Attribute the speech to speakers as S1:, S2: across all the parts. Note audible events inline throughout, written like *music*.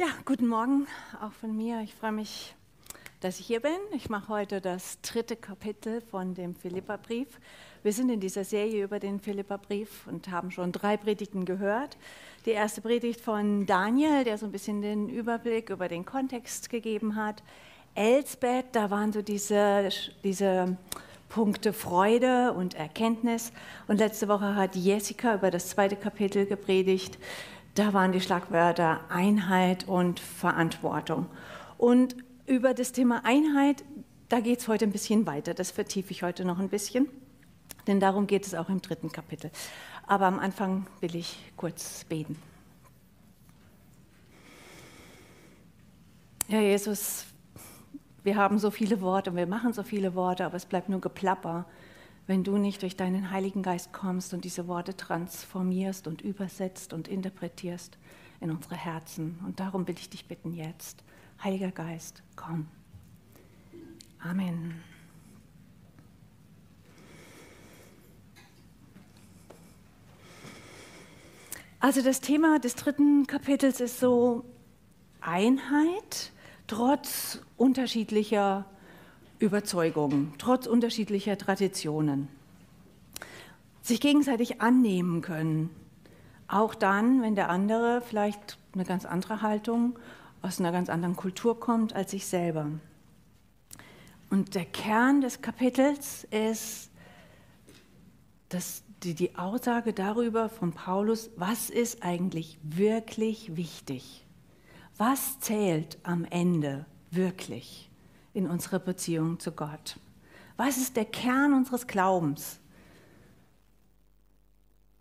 S1: Ja, guten Morgen auch von mir. Ich freue mich, dass ich hier bin. Ich mache heute das dritte Kapitel von dem Philipperbrief. Wir sind in dieser Serie über den Philipperbrief und haben schon drei Predigten gehört. Die erste Predigt von Daniel, der so ein bisschen den Überblick über den Kontext gegeben hat. Elsbeth, da waren so diese, diese Punkte Freude und Erkenntnis. Und letzte Woche hat Jessica über das zweite Kapitel gepredigt da waren die Schlagwörter Einheit und Verantwortung. Und über das Thema Einheit, da geht es heute ein bisschen weiter. Das vertiefe ich heute noch ein bisschen, denn darum geht es auch im dritten Kapitel. Aber am Anfang will ich kurz beten. Ja, Jesus, wir haben so viele Worte, wir machen so viele Worte, aber es bleibt nur Geplapper wenn du nicht durch deinen Heiligen Geist kommst und diese Worte transformierst und übersetzt und interpretierst in unsere Herzen. Und darum will ich dich bitten jetzt, Heiliger Geist, komm. Amen. Also das Thema des dritten Kapitels ist so Einheit trotz unterschiedlicher Überzeugungen, trotz unterschiedlicher Traditionen. Sich gegenseitig annehmen können, auch dann, wenn der andere vielleicht eine ganz andere Haltung aus einer ganz anderen Kultur kommt als ich selber. Und der Kern des Kapitels ist das, die, die Aussage darüber von Paulus, was ist eigentlich wirklich wichtig? Was zählt am Ende wirklich? In unserer Beziehung zu Gott? Was ist der Kern unseres Glaubens?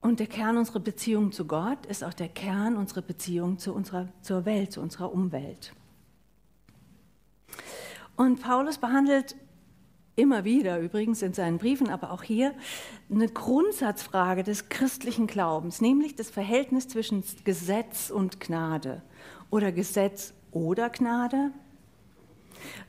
S1: Und der Kern unserer Beziehung zu Gott ist auch der Kern unserer Beziehung zu unserer, zur Welt, zu unserer Umwelt. Und Paulus behandelt immer wieder, übrigens in seinen Briefen, aber auch hier, eine Grundsatzfrage des christlichen Glaubens, nämlich das Verhältnis zwischen Gesetz und Gnade oder Gesetz oder Gnade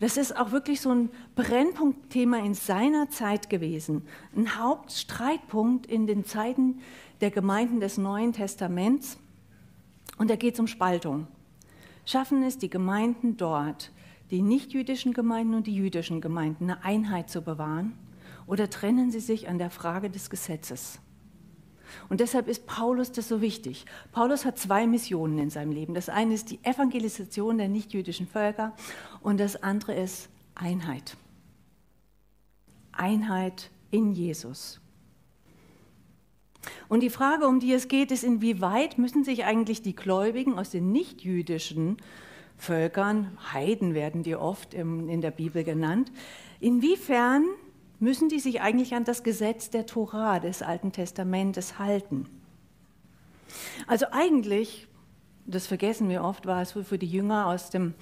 S1: das ist auch wirklich so ein Brennpunktthema in seiner Zeit gewesen, ein Hauptstreitpunkt in den Zeiten der Gemeinden des Neuen Testaments. Und da geht es um Spaltung. Schaffen es die Gemeinden dort, die nichtjüdischen Gemeinden und die jüdischen Gemeinden, eine Einheit zu bewahren? Oder trennen sie sich an der Frage des Gesetzes? Und deshalb ist Paulus das so wichtig. Paulus hat zwei Missionen in seinem Leben. Das eine ist die Evangelisation der nichtjüdischen Völker und das andere ist Einheit. Einheit in Jesus. Und die Frage, um die es geht, ist, inwieweit müssen sich eigentlich die Gläubigen aus den nichtjüdischen Völkern, Heiden werden die oft in der Bibel genannt, inwiefern müssen die sich eigentlich an das Gesetz der Tora des Alten Testamentes halten. Also eigentlich, das vergessen wir oft, war es für die Jünger aus dem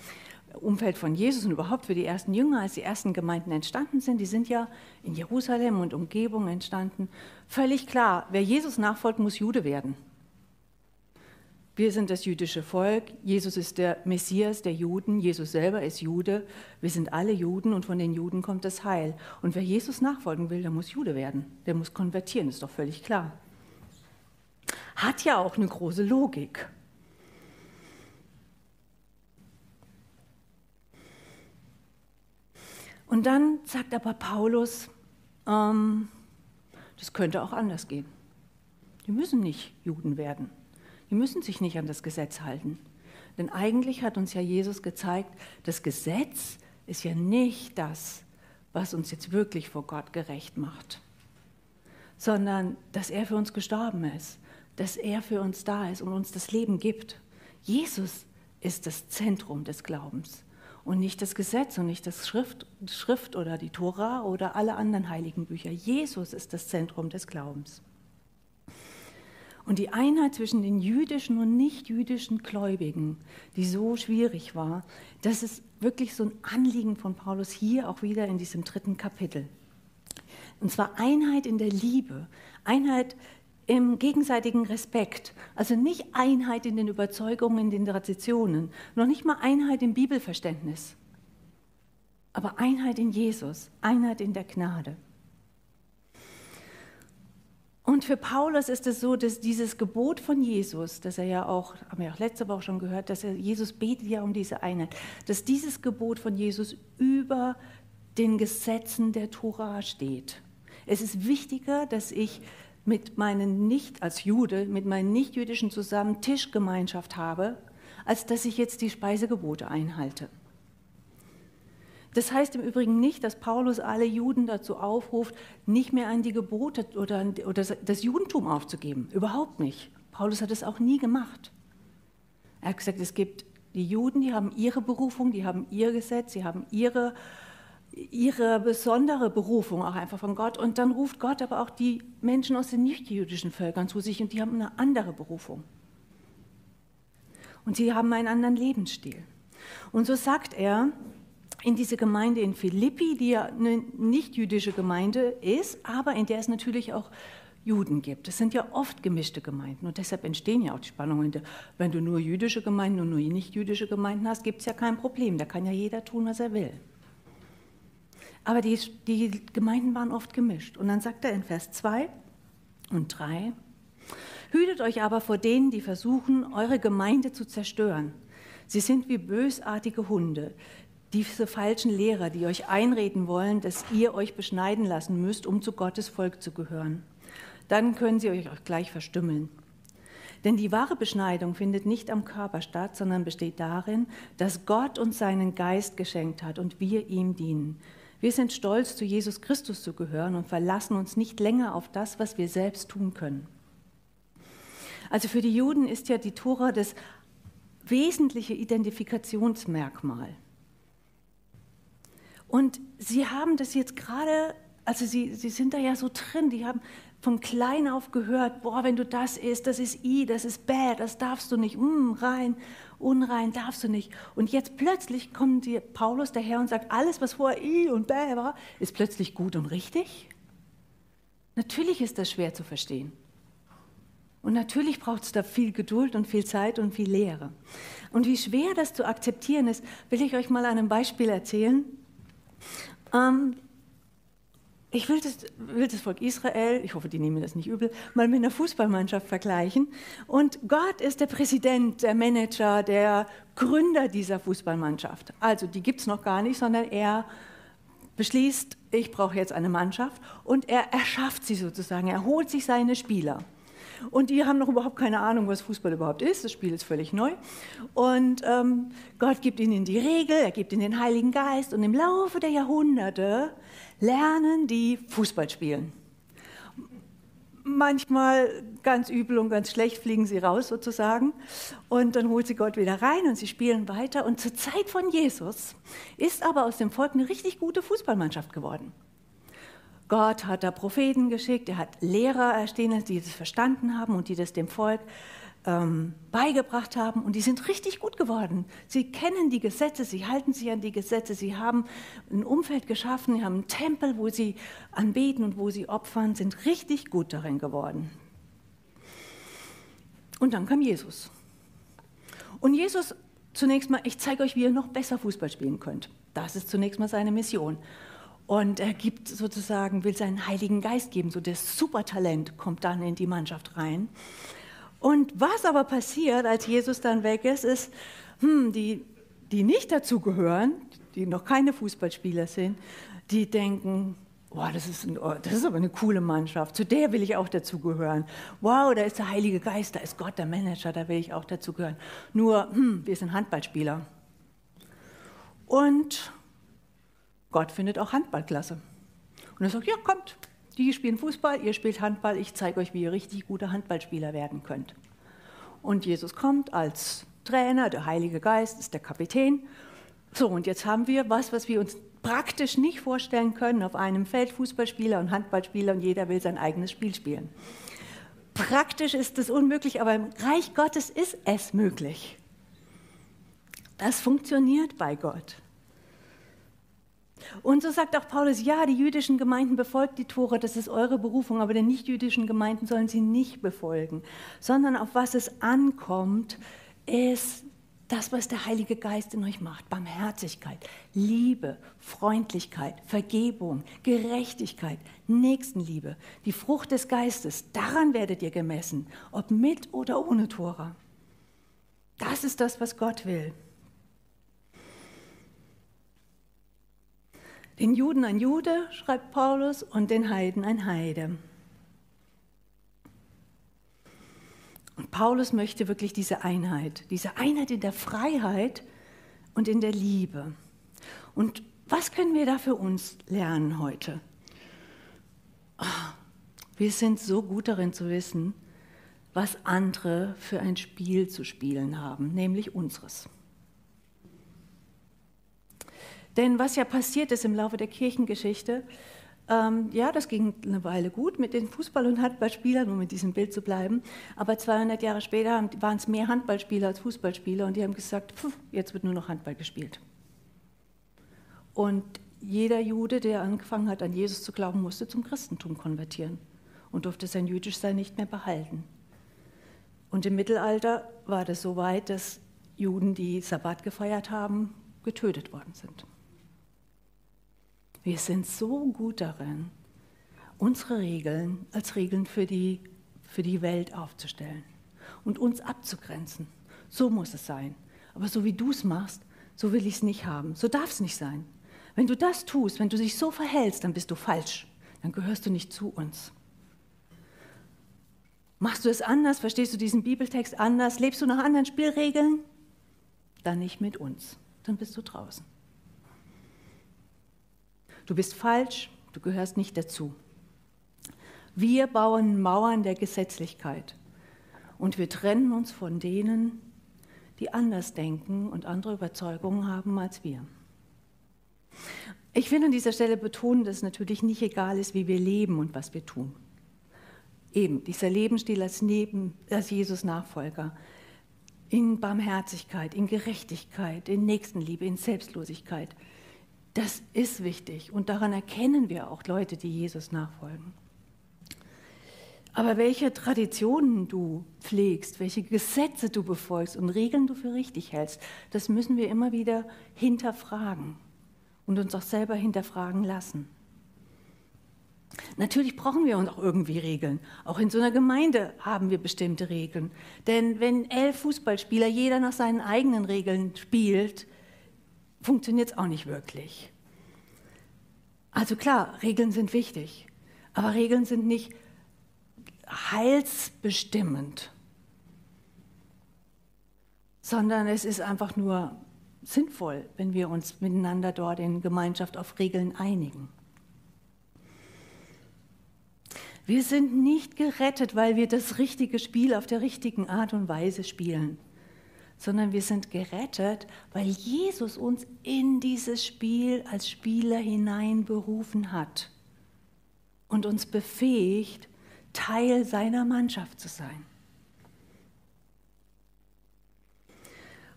S1: Umfeld von Jesus und überhaupt für die ersten Jünger, als die ersten Gemeinden entstanden sind, die sind ja in Jerusalem und Umgebung entstanden, völlig klar, wer Jesus nachfolgt, muss Jude werden. Wir sind das jüdische Volk, Jesus ist der Messias der Juden, Jesus selber ist Jude, wir sind alle Juden und von den Juden kommt das Heil. Und wer Jesus nachfolgen will, der muss Jude werden, der muss konvertieren, ist doch völlig klar. Hat ja auch eine große Logik. Und dann sagt aber Paulus, ähm, das könnte auch anders gehen. Die müssen nicht Juden werden. Die müssen sich nicht an das Gesetz halten. Denn eigentlich hat uns ja Jesus gezeigt, das Gesetz ist ja nicht das, was uns jetzt wirklich vor Gott gerecht macht, sondern dass er für uns gestorben ist, dass er für uns da ist und uns das Leben gibt. Jesus ist das Zentrum des Glaubens und nicht das Gesetz und nicht das Schrift, Schrift oder die Tora oder alle anderen heiligen Bücher. Jesus ist das Zentrum des Glaubens. Und die Einheit zwischen den jüdischen und nichtjüdischen Gläubigen, die so schwierig war, das ist wirklich so ein Anliegen von Paulus hier auch wieder in diesem dritten Kapitel. Und zwar Einheit in der Liebe, Einheit im gegenseitigen Respekt, also nicht Einheit in den Überzeugungen, in den Traditionen, noch nicht mal Einheit im Bibelverständnis, aber Einheit in Jesus, Einheit in der Gnade. Und für Paulus ist es so, dass dieses Gebot von Jesus, das er ja auch, haben wir auch letzte Woche schon gehört, dass er, Jesus betet ja um diese Einheit, dass dieses Gebot von Jesus über den Gesetzen der Tora steht. Es ist wichtiger, dass ich mit meinen nicht als Jude, mit meinen Nichtjüdischen zusammen Tischgemeinschaft habe, als dass ich jetzt die Speisegebote einhalte. Das heißt im Übrigen nicht, dass Paulus alle Juden dazu aufruft, nicht mehr an die Gebote oder, oder das Judentum aufzugeben. Überhaupt nicht. Paulus hat es auch nie gemacht. Er hat gesagt, es gibt die Juden, die haben ihre Berufung, die haben ihr Gesetz, sie haben ihre, ihre besondere Berufung auch einfach von Gott. Und dann ruft Gott aber auch die Menschen aus den nichtjüdischen Völkern zu sich und die haben eine andere Berufung. Und sie haben einen anderen Lebensstil. Und so sagt er, in diese Gemeinde in Philippi, die ja eine nicht-jüdische Gemeinde ist, aber in der es natürlich auch Juden gibt. Es sind ja oft gemischte Gemeinden und deshalb entstehen ja auch die Spannungen. Wenn du nur jüdische Gemeinden und nur nicht-jüdische Gemeinden hast, gibt es ja kein Problem. Da kann ja jeder tun, was er will. Aber die, die Gemeinden waren oft gemischt. Und dann sagt er in Vers 2 und 3, Hütet euch aber vor denen, die versuchen, eure Gemeinde zu zerstören. Sie sind wie bösartige Hunde, diese falschen Lehrer, die euch einreden wollen, dass ihr euch beschneiden lassen müsst, um zu Gottes Volk zu gehören. Dann können sie euch auch gleich verstümmeln. Denn die wahre Beschneidung findet nicht am Körper statt, sondern besteht darin, dass Gott uns seinen Geist geschenkt hat und wir ihm dienen. Wir sind stolz, zu Jesus Christus zu gehören und verlassen uns nicht länger auf das, was wir selbst tun können. Also für die Juden ist ja die Tora das wesentliche Identifikationsmerkmal. Und sie haben das jetzt gerade, also sie, sie sind da ja so drin, die haben von klein auf gehört, boah, wenn du das isst, das ist I, das ist Bäh, das darfst du nicht, mm, rein, unrein darfst du nicht. Und jetzt plötzlich kommt die Paulus daher und sagt, alles, was vorher I und Bäh war, ist plötzlich gut und richtig. Natürlich ist das schwer zu verstehen. Und natürlich braucht es da viel Geduld und viel Zeit und viel Lehre. Und wie schwer das zu akzeptieren ist, will ich euch mal an einem Beispiel erzählen. Ähm, ich will das, will das, Volk Israel, ich hoffe, die nehmen das nicht übel, mal mit einer Fußballmannschaft vergleichen. Und Gott ist der Präsident, der Manager, der Gründer dieser Fußballmannschaft. Also die gibt es noch gar nicht, sondern er beschließt, ich brauche jetzt eine Mannschaft und er erschafft sie sozusagen, er holt sich seine Spieler. Und die haben noch überhaupt keine Ahnung, was Fußball überhaupt ist. Das Spiel ist völlig neu. Und ähm, Gott gibt ihnen die Regel, er gibt ihnen den Heiligen Geist. Und im Laufe der Jahrhunderte lernen die Fußball spielen. Manchmal ganz übel und ganz schlecht fliegen sie raus sozusagen. Und dann holt sie Gott wieder rein und sie spielen weiter. Und zur Zeit von Jesus ist aber aus dem Volk eine richtig gute Fußballmannschaft geworden. Gott hat da Propheten geschickt, er hat Lehrer erstehen die das verstanden haben und die das dem Volk ähm, beigebracht haben. Und die sind richtig gut geworden. Sie kennen die Gesetze, sie halten sich an die Gesetze, sie haben ein Umfeld geschaffen, sie haben einen Tempel, wo sie anbeten und wo sie opfern, sind richtig gut darin geworden. Und dann kam Jesus. Und Jesus zunächst mal, ich zeige euch, wie ihr noch besser Fußball spielen könnt. Das ist zunächst mal seine Mission. Und er gibt sozusagen, will seinen Heiligen Geist geben, so das Supertalent kommt dann in die Mannschaft rein. Und was aber passiert, als Jesus dann weg ist, ist, hm, die, die nicht dazugehören, die noch keine Fußballspieler sind, die denken, wow, das ist, ein, das ist aber eine coole Mannschaft, zu der will ich auch dazugehören. Wow, da ist der Heilige Geist, da ist Gott der Manager, da will ich auch dazugehören. Nur, hm, wir sind Handballspieler. Und Gott findet auch Handball klasse. Und er sagt, ja, kommt, die spielen Fußball, ihr spielt Handball, ich zeige euch, wie ihr richtig gute Handballspieler werden könnt. Und Jesus kommt als Trainer, der Heilige Geist ist der Kapitän. So, und jetzt haben wir was, was wir uns praktisch nicht vorstellen können, auf einem Feld Fußballspieler und Handballspieler und jeder will sein eigenes Spiel spielen. Praktisch ist es unmöglich, aber im Reich Gottes ist es möglich. Das funktioniert bei Gott. Und so sagt auch Paulus, ja, die jüdischen Gemeinden befolgt die Tore, das ist eure Berufung, aber die nicht-jüdischen Gemeinden sollen sie nicht befolgen, sondern auf was es ankommt, ist Das, was der Heilige Geist in euch macht, Barmherzigkeit, Liebe, Freundlichkeit, Vergebung, Gerechtigkeit, Nächstenliebe, die Frucht des Geistes, daran werdet ihr gemessen, ob mit oder ohne Tora. Das ist das, was Gott will. Den Juden ein Jude, schreibt Paulus, und den Heiden ein Heide. Und Paulus möchte wirklich diese Einheit, diese Einheit in der Freiheit und in der Liebe. Und was können wir da für uns lernen heute? Wir sind so gut darin zu wissen, was andere für ein Spiel zu spielen haben, nämlich unseres. Denn was ja passiert ist im Laufe der Kirchengeschichte, ähm, ja, das ging eine Weile gut mit den Fußball- und Handballspielern, um mit diesem Bild zu bleiben. Aber 200 Jahre später waren es mehr Handballspieler als Fußballspieler und die haben gesagt, pf, jetzt wird nur noch Handball gespielt. Und jeder Jude, der angefangen hat, an Jesus zu glauben, musste zum Christentum konvertieren und durfte sein Jüdischsein nicht mehr behalten. Und im Mittelalter war das so weit, dass Juden, die Sabbat gefeiert haben, getötet worden sind. Wir sind so gut darin, unsere Regeln als Regeln für die, für die Welt aufzustellen und uns abzugrenzen. So muss es sein. Aber so wie du es machst, so will ich es nicht haben. So darf es nicht sein. Wenn du das tust, wenn du dich so verhältst, dann bist du falsch. Dann gehörst du nicht zu uns. Machst du es anders? Verstehst du diesen Bibeltext anders? Lebst du nach anderen Spielregeln? Dann nicht mit uns. Dann bist du draußen. Du bist falsch, du gehörst nicht dazu. Wir bauen Mauern der Gesetzlichkeit und wir trennen uns von denen, die anders denken und andere Überzeugungen haben als wir. Ich will an dieser Stelle betonen, dass es natürlich nicht egal ist, wie wir leben und was wir tun. Eben, dieser Lebensstil als, Neben, als Jesus Nachfolger, in Barmherzigkeit, in Gerechtigkeit, in Nächstenliebe, in Selbstlosigkeit, das ist wichtig und daran erkennen wir auch Leute, die Jesus nachfolgen. Aber welche Traditionen du pflegst, welche Gesetze du befolgst und Regeln du für richtig hältst, das müssen wir immer wieder hinterfragen und uns auch selber hinterfragen lassen. Natürlich brauchen wir uns auch irgendwie Regeln. Auch in so einer Gemeinde haben wir bestimmte Regeln. Denn wenn elf Fußballspieler jeder nach seinen eigenen Regeln spielt, funktioniert es auch nicht wirklich. Also klar, Regeln sind wichtig, aber Regeln sind nicht heilsbestimmend, sondern es ist einfach nur sinnvoll, wenn wir uns miteinander dort in Gemeinschaft auf Regeln einigen. Wir sind nicht gerettet, weil wir das richtige Spiel auf der richtigen Art und Weise spielen sondern wir sind gerettet, weil Jesus uns in dieses Spiel als Spieler hineinberufen hat und uns befähigt, Teil seiner Mannschaft zu sein.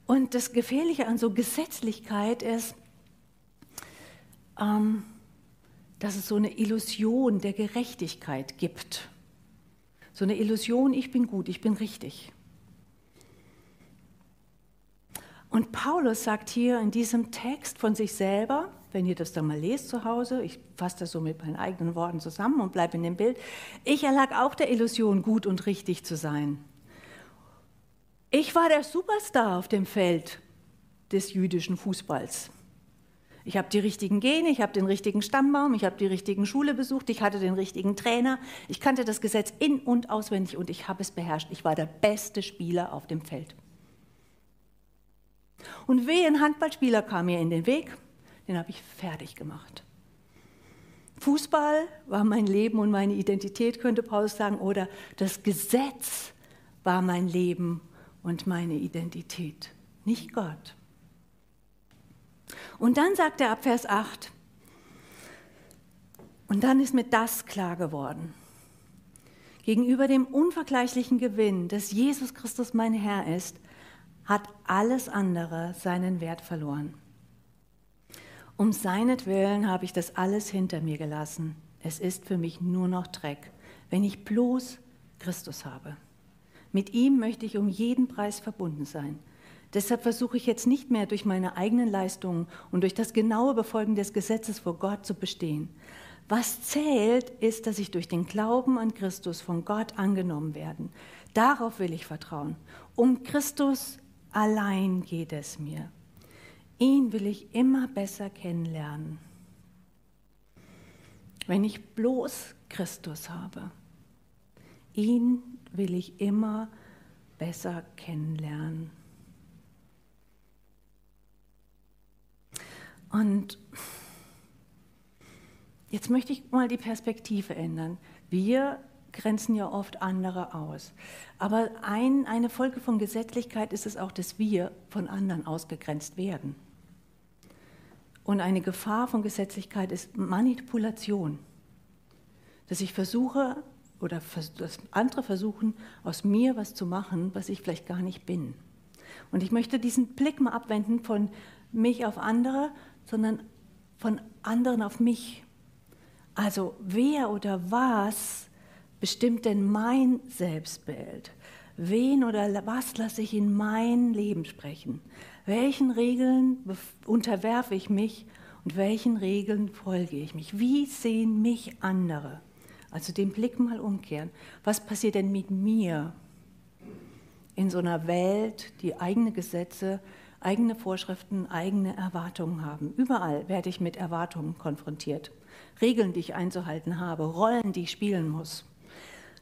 S1: Und das Gefährliche an so Gesetzlichkeit ist, ähm, dass es so eine Illusion der Gerechtigkeit gibt. So eine Illusion, ich bin gut, ich bin richtig. Und Paulus sagt hier in diesem Text von sich selber, wenn ihr das dann mal lest zu Hause, ich fasse das so mit meinen eigenen Worten zusammen und bleibe in dem Bild, ich erlag auch der Illusion, gut und richtig zu sein. Ich war der Superstar auf dem Feld des jüdischen Fußballs. Ich habe die richtigen Gene, ich habe den richtigen Stammbaum, ich habe die richtigen Schule besucht, ich hatte den richtigen Trainer, ich kannte das Gesetz in und auswendig und ich habe es beherrscht. Ich war der beste Spieler auf dem Feld. Und weh, ein Handballspieler kam mir in den Weg, den habe ich fertig gemacht. Fußball war mein Leben und meine Identität, könnte Paulus sagen, oder das Gesetz war mein Leben und meine Identität, nicht Gott. Und dann sagt er ab Vers 8, und dann ist mir das klar geworden. Gegenüber dem unvergleichlichen Gewinn, dass Jesus Christus mein Herr ist, hat alles andere seinen Wert verloren. Um seinetwillen habe ich das alles hinter mir gelassen. Es ist für mich nur noch Dreck, wenn ich bloß Christus habe. Mit ihm möchte ich um jeden Preis verbunden sein. Deshalb versuche ich jetzt nicht mehr durch meine eigenen Leistungen und durch das genaue Befolgen des Gesetzes vor Gott zu bestehen. Was zählt, ist, dass ich durch den Glauben an Christus von Gott angenommen werde. Darauf will ich vertrauen. Um Christus allein geht es mir. Ihn will ich immer besser kennenlernen. Wenn ich bloß Christus habe, ihn will ich immer besser kennenlernen. Und jetzt möchte ich mal die Perspektive ändern. Wir grenzen ja oft andere aus. Aber ein, eine Folge von Gesetzlichkeit ist es auch, dass wir von anderen ausgegrenzt werden. Und eine Gefahr von Gesetzlichkeit ist Manipulation. Dass ich versuche oder dass andere versuchen, aus mir was zu machen, was ich vielleicht gar nicht bin. Und ich möchte diesen Blick mal abwenden von mich auf andere, sondern von anderen auf mich. Also wer oder was bestimmt denn mein Selbstbild? Wen oder was lasse ich in mein Leben sprechen? Welchen Regeln unterwerfe ich mich und welchen Regeln folge ich mich? Wie sehen mich andere? Also den Blick mal umkehren. Was passiert denn mit mir in so einer Welt, die eigene Gesetze, eigene Vorschriften, eigene Erwartungen haben? Überall werde ich mit Erwartungen konfrontiert. Regeln, die ich einzuhalten habe, Rollen, die ich spielen muss.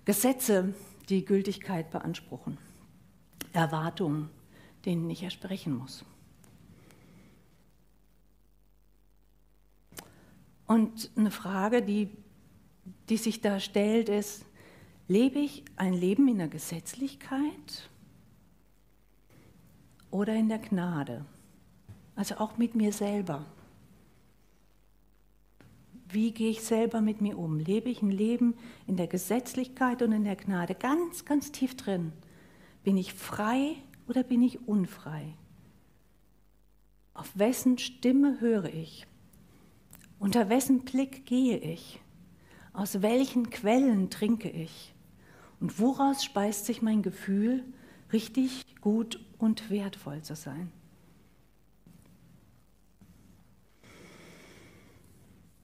S1: Gesetze, die Gültigkeit beanspruchen, Erwartungen, denen ich ersprechen muss. Und eine Frage, die, die sich da stellt, ist, lebe ich ein Leben in der Gesetzlichkeit oder in der Gnade? Also auch mit mir selber. Wie gehe ich selber mit mir um? Lebe ich ein Leben in der Gesetzlichkeit und in der Gnade? Ganz, ganz tief drin. Bin ich frei oder bin ich unfrei? Auf wessen Stimme höre ich? Unter wessen Blick gehe ich? Aus welchen Quellen trinke ich? Und woraus speist sich mein Gefühl, richtig, gut und wertvoll zu sein?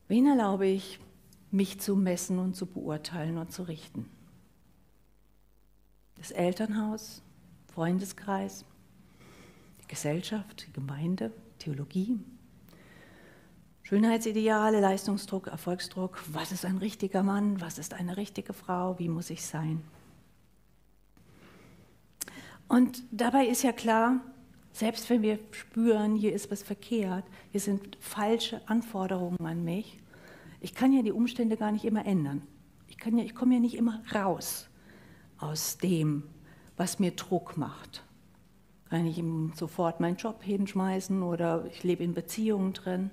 S1: Wen erlaube ich, mich zu messen und zu beurteilen und zu richten? Das Elternhaus, Freundeskreis, die Gesellschaft, die Gemeinde, Theologie, Schönheitsideale, Leistungsdruck, Erfolgsdruck, was ist ein richtiger Mann, was ist eine richtige Frau, wie muss ich sein? Und dabei ist ja klar, selbst wenn wir spüren, hier ist was verkehrt, hier sind falsche Anforderungen an mich, ich kann ja die Umstände gar nicht immer ändern. Ich, ja, ich komme ja nicht immer raus aus dem, was mir Druck macht. Kann ich ihm sofort meinen Job hinschmeißen oder ich lebe in Beziehungen drin.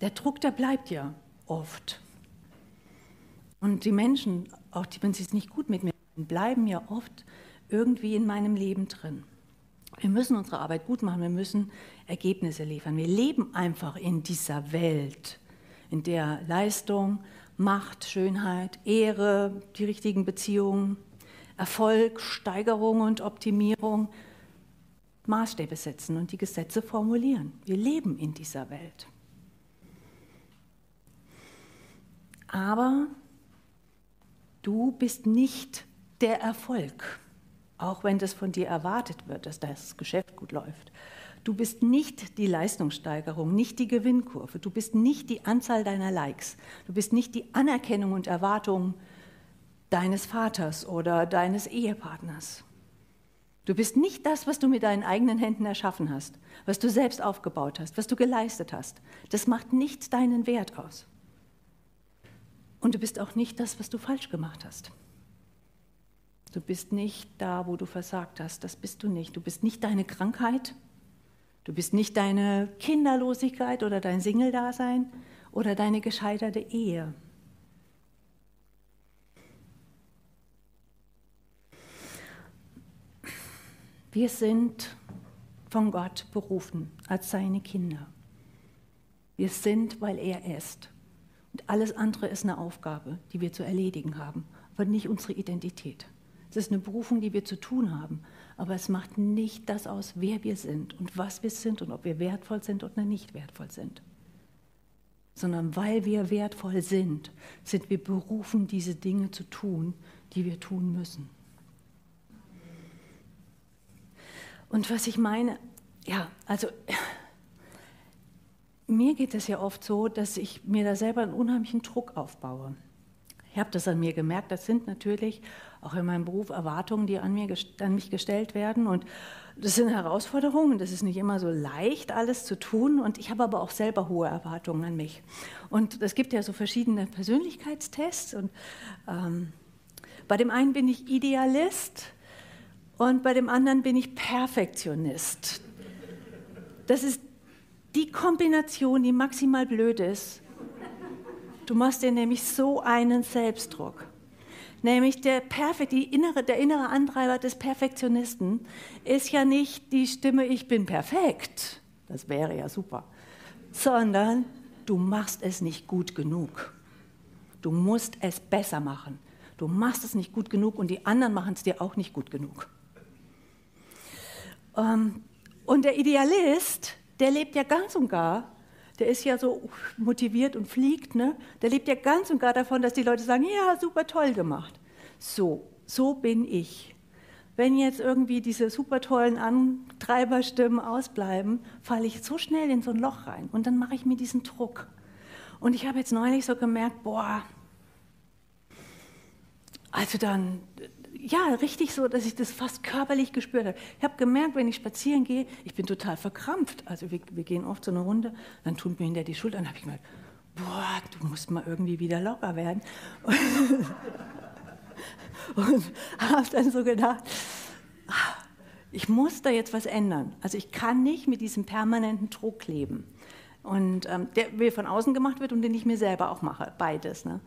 S1: Der Druck, der bleibt ja oft. Und die Menschen, auch die, wenn sie es nicht gut mit mir machen, bleiben ja oft irgendwie in meinem Leben drin. Wir müssen unsere Arbeit gut machen, wir müssen Ergebnisse liefern. Wir leben einfach in dieser Welt, in der Leistung, Macht, Schönheit, Ehre, die richtigen Beziehungen, Erfolg, Steigerung und Optimierung Maßstäbe setzen und die Gesetze formulieren. Wir leben in dieser Welt. Aber du bist nicht der Erfolg auch wenn das von dir erwartet wird, dass das Geschäft gut läuft. Du bist nicht die Leistungssteigerung, nicht die Gewinnkurve, du bist nicht die Anzahl deiner Likes, du bist nicht die Anerkennung und Erwartung deines Vaters oder deines Ehepartners. Du bist nicht das, was du mit deinen eigenen Händen erschaffen hast, was du selbst aufgebaut hast, was du geleistet hast. Das macht nicht deinen Wert aus. Und du bist auch nicht das, was du falsch gemacht hast. Du bist nicht da, wo du versagt hast. Das bist du nicht. Du bist nicht deine Krankheit. Du bist nicht deine Kinderlosigkeit oder dein Single-Dasein oder deine gescheiterte Ehe. Wir sind von Gott berufen als seine Kinder. Wir sind, weil er ist. Und alles andere ist eine Aufgabe, die wir zu erledigen haben, aber nicht unsere Identität. Das ist eine Berufung, die wir zu tun haben. Aber es macht nicht das aus, wer wir sind und was wir sind und ob wir wertvoll sind oder nicht wertvoll sind. Sondern weil wir wertvoll sind, sind wir berufen, diese Dinge zu tun, die wir tun müssen. Und was ich meine, ja, also mir geht es ja oft so, dass ich mir da selber einen unheimlichen Druck aufbaue. Ich habe das an mir gemerkt. Das sind natürlich auch in meinem Beruf Erwartungen, die an, mir, an mich gestellt werden. Und das sind Herausforderungen. Das ist nicht immer so leicht, alles zu tun. Und ich habe aber auch selber hohe Erwartungen an mich. Und es gibt ja so verschiedene Persönlichkeitstests. Und ähm, bei dem einen bin ich Idealist und bei dem anderen bin ich Perfektionist. Das ist die Kombination, die maximal blöd ist. Du machst dir nämlich so einen Selbstdruck. Nämlich der, Perfekt, die innere, der innere Antreiber des Perfektionisten ist ja nicht die Stimme, ich bin perfekt, das wäre ja super, sondern du machst es nicht gut genug. Du musst es besser machen. Du machst es nicht gut genug und die anderen machen es dir auch nicht gut genug. Ähm, und der Idealist, der lebt ja ganz und gar, der ist ja so motiviert und fliegt, ne? der lebt ja ganz und gar davon, dass die Leute sagen, ja, super toll gemacht. So, so bin ich. Wenn jetzt irgendwie diese super tollen Antreiberstimmen ausbleiben, falle ich so schnell in so ein Loch rein und dann mache ich mir diesen Druck. Und ich habe jetzt neulich so gemerkt, boah, also dann, ja, richtig so, dass ich das fast körperlich gespürt habe. Ich habe gemerkt, wenn ich spazieren gehe, ich bin total verkrampft. Also wir, wir gehen oft so eine Runde, dann tut mir hinter die Schulter, dann habe ich gemerkt, boah, du musst mal irgendwie wieder locker werden. *laughs* Und, und habe dann so gedacht, ich muss da jetzt was ändern. Also ich kann nicht mit diesem permanenten Druck leben. Und ähm, der mir von außen gemacht wird und den ich mir selber auch mache, beides. Ne?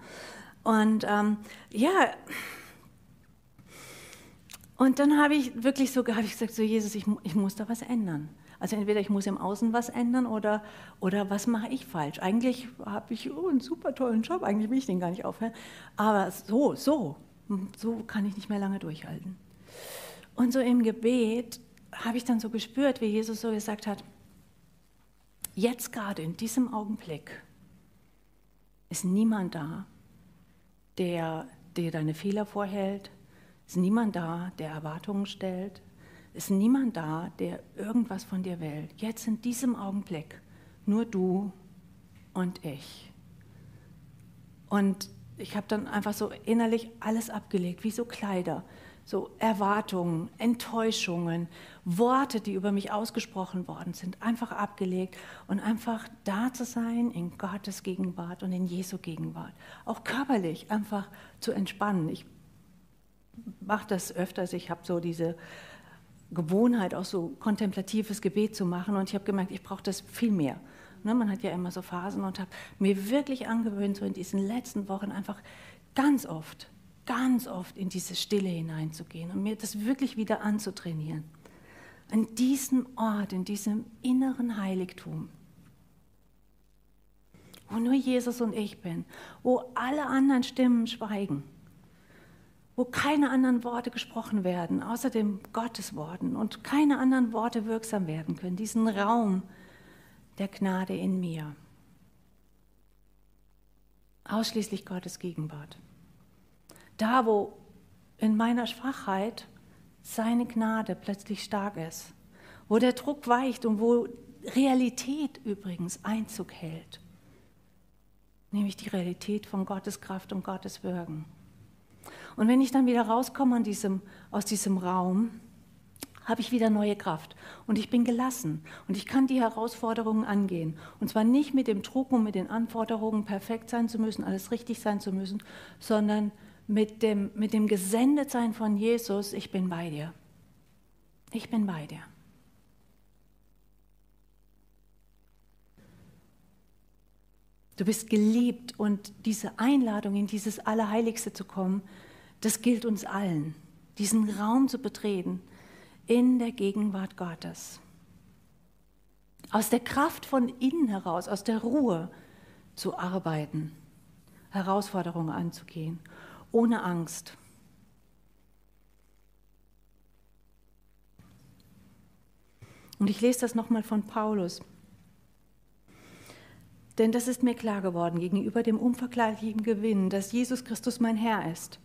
S1: Und ähm, ja, und dann habe ich wirklich so ich gesagt, so Jesus, ich, ich muss da was ändern. Also entweder ich muss im Außen was ändern oder, oder was mache ich falsch. Eigentlich habe ich oh, einen super tollen Job, eigentlich will ich den gar nicht aufhören. Aber so, so, so kann ich nicht mehr lange durchhalten. Und so im Gebet habe ich dann so gespürt, wie Jesus so gesagt hat, jetzt gerade in diesem Augenblick ist niemand da, der dir deine Fehler vorhält, ist niemand da, der Erwartungen stellt. Ist niemand da, der irgendwas von dir will. Jetzt in diesem Augenblick nur du und ich. Und ich habe dann einfach so innerlich alles abgelegt, wie so Kleider, so Erwartungen, Enttäuschungen, Worte, die über mich ausgesprochen worden sind, einfach abgelegt und einfach da zu sein in Gottes Gegenwart und in Jesu Gegenwart. Auch körperlich einfach zu entspannen. Ich mache das öfters. Ich habe so diese Gewohnheit, auch so kontemplatives Gebet zu machen. Und ich habe gemerkt, ich brauche das viel mehr. Ne, man hat ja immer so Phasen und habe mir wirklich angewöhnt, so in diesen letzten Wochen einfach ganz oft, ganz oft in diese Stille hineinzugehen und mir das wirklich wieder anzutrainieren. An diesem Ort, in diesem inneren Heiligtum, wo nur Jesus und ich bin, wo alle anderen Stimmen schweigen wo keine anderen Worte gesprochen werden, außer dem Gottesworten und keine anderen Worte wirksam werden können, diesen Raum der Gnade in mir. Ausschließlich Gottes Gegenwart. Da, wo in meiner Schwachheit seine Gnade plötzlich stark ist, wo der Druck weicht und wo Realität übrigens Einzug hält, nämlich die Realität von Gottes Kraft und Gottes Wirken. Und wenn ich dann wieder rauskomme diesem, aus diesem Raum, habe ich wieder neue Kraft und ich bin gelassen und ich kann die Herausforderungen angehen. Und zwar nicht mit dem Druck und mit den Anforderungen, perfekt sein zu müssen, alles richtig sein zu müssen, sondern mit dem, mit dem Gesendetsein von Jesus, ich bin bei dir. Ich bin bei dir. Du bist geliebt und diese Einladung, in dieses Allerheiligste zu kommen, das gilt uns allen, diesen Raum zu betreten in der Gegenwart Gottes. Aus der Kraft von innen heraus, aus der Ruhe zu arbeiten, Herausforderungen anzugehen, ohne Angst. Und ich lese das nochmal von Paulus. Denn das ist mir klar geworden gegenüber dem unvergleichlichen Gewinn, dass Jesus Christus mein Herr ist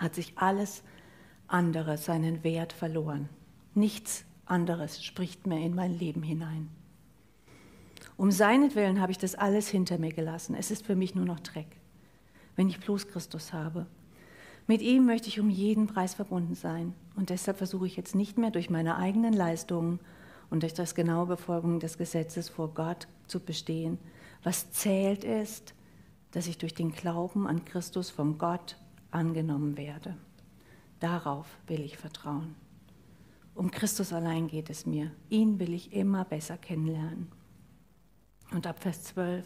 S1: hat sich alles andere seinen Wert verloren. Nichts anderes spricht mehr in mein Leben hinein. Um seinetwillen habe ich das alles hinter mir gelassen. Es ist für mich nur noch Dreck, wenn ich bloß Christus habe. Mit ihm möchte ich um jeden Preis verbunden sein. Und deshalb versuche ich jetzt nicht mehr durch meine eigenen Leistungen und durch das genaue Befolgen des Gesetzes vor Gott zu bestehen. Was zählt ist, dass ich durch den Glauben an Christus vom Gott angenommen werde. Darauf will ich vertrauen. Um Christus allein geht es mir. Ihn will ich immer besser kennenlernen. Und ab Vers 12.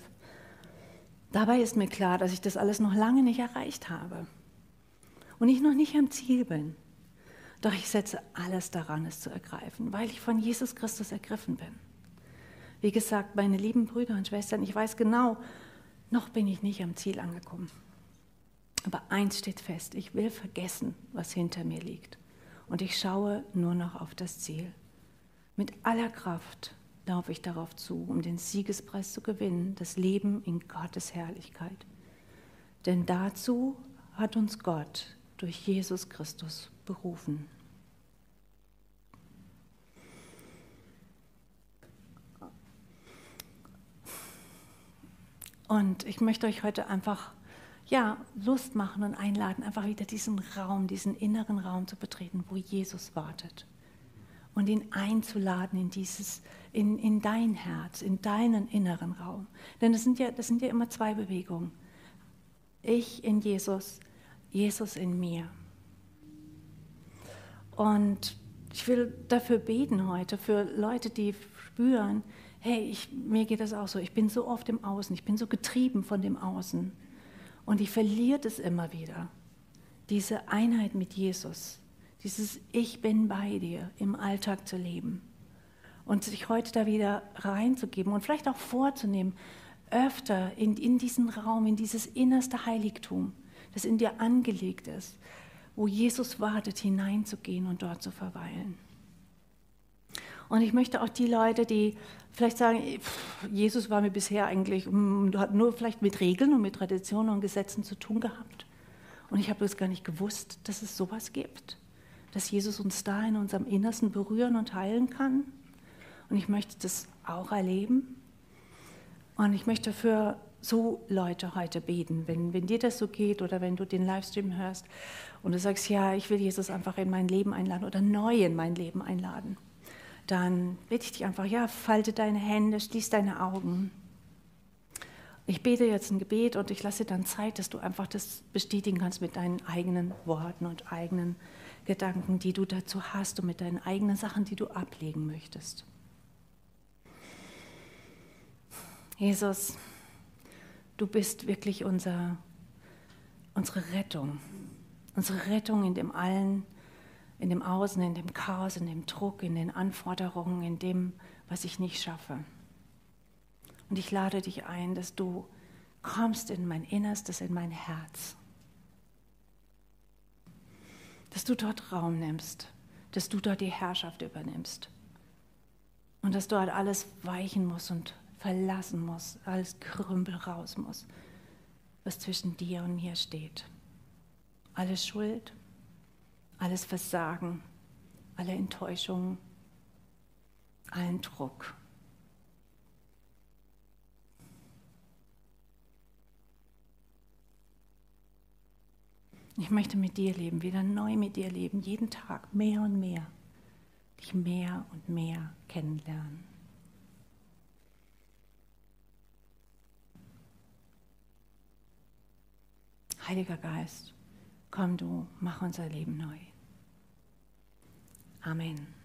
S1: Dabei ist mir klar, dass ich das alles noch lange nicht erreicht habe und ich noch nicht am Ziel bin. Doch ich setze alles daran, es zu ergreifen, weil ich von Jesus Christus ergriffen bin. Wie gesagt, meine lieben Brüder und Schwestern, ich weiß genau, noch bin ich nicht am Ziel angekommen. Aber eins steht fest, ich will vergessen, was hinter mir liegt. Und ich schaue nur noch auf das Ziel. Mit aller Kraft laufe ich darauf zu, um den Siegespreis zu gewinnen, das Leben in Gottes Herrlichkeit. Denn dazu hat uns Gott durch Jesus Christus berufen. Und ich möchte euch heute einfach ja, Lust machen und einladen, einfach wieder diesen Raum, diesen inneren Raum zu betreten, wo Jesus wartet. Und ihn einzuladen in, dieses, in, in dein Herz, in deinen inneren Raum. Denn das sind, ja, das sind ja immer zwei Bewegungen. Ich in Jesus, Jesus in mir. Und ich will dafür beten heute, für Leute, die spüren, hey, ich, mir geht das auch so, ich bin so oft im Außen, ich bin so getrieben von dem Außen. Und ich verliere es immer wieder, diese Einheit mit Jesus, dieses Ich bin bei dir im Alltag zu leben. Und sich heute da wieder reinzugeben und vielleicht auch vorzunehmen, öfter in, in diesen Raum, in dieses innerste Heiligtum, das in dir angelegt ist, wo Jesus wartet, hineinzugehen und dort zu verweilen. Und ich möchte auch die Leute, die vielleicht sagen, Jesus war mir bisher eigentlich, mm, hat nur vielleicht mit Regeln und mit Traditionen und Gesetzen zu tun gehabt. Und ich habe das gar nicht gewusst, dass es sowas gibt, dass Jesus uns da in unserem Innersten berühren und heilen kann. Und ich möchte das auch erleben. Und ich möchte für so Leute heute beten. Wenn, wenn dir das so geht oder wenn du den Livestream hörst und du sagst, ja, ich will Jesus einfach in mein Leben einladen oder neu in mein Leben einladen, dann bitte ich dich einfach, ja, falte deine Hände, schließ deine Augen. Ich bete jetzt ein Gebet und ich lasse dann Zeit, dass du einfach das bestätigen kannst mit deinen eigenen Worten und eigenen Gedanken, die du dazu hast und mit deinen eigenen Sachen, die du ablegen möchtest. Jesus, du bist wirklich unser, unsere Rettung. Unsere Rettung in dem allen, in dem Außen, in dem Chaos, in dem Druck, in den Anforderungen, in dem, was ich nicht schaffe. Und ich lade dich ein, dass du kommst in mein Innerstes, in mein Herz. Dass du dort Raum nimmst, dass du dort die Herrschaft übernimmst. Und dass dort alles weichen muss und verlassen muss, alles Krümpel raus muss, was zwischen dir und mir steht. Alle Schuld, alles Versagen, alle Enttäuschungen, allen Druck. Ich möchte mit dir leben, wieder neu mit dir leben, jeden Tag mehr und mehr, dich mehr und mehr kennenlernen. Heiliger Geist, komm du, mach unser Leben neu. Amen.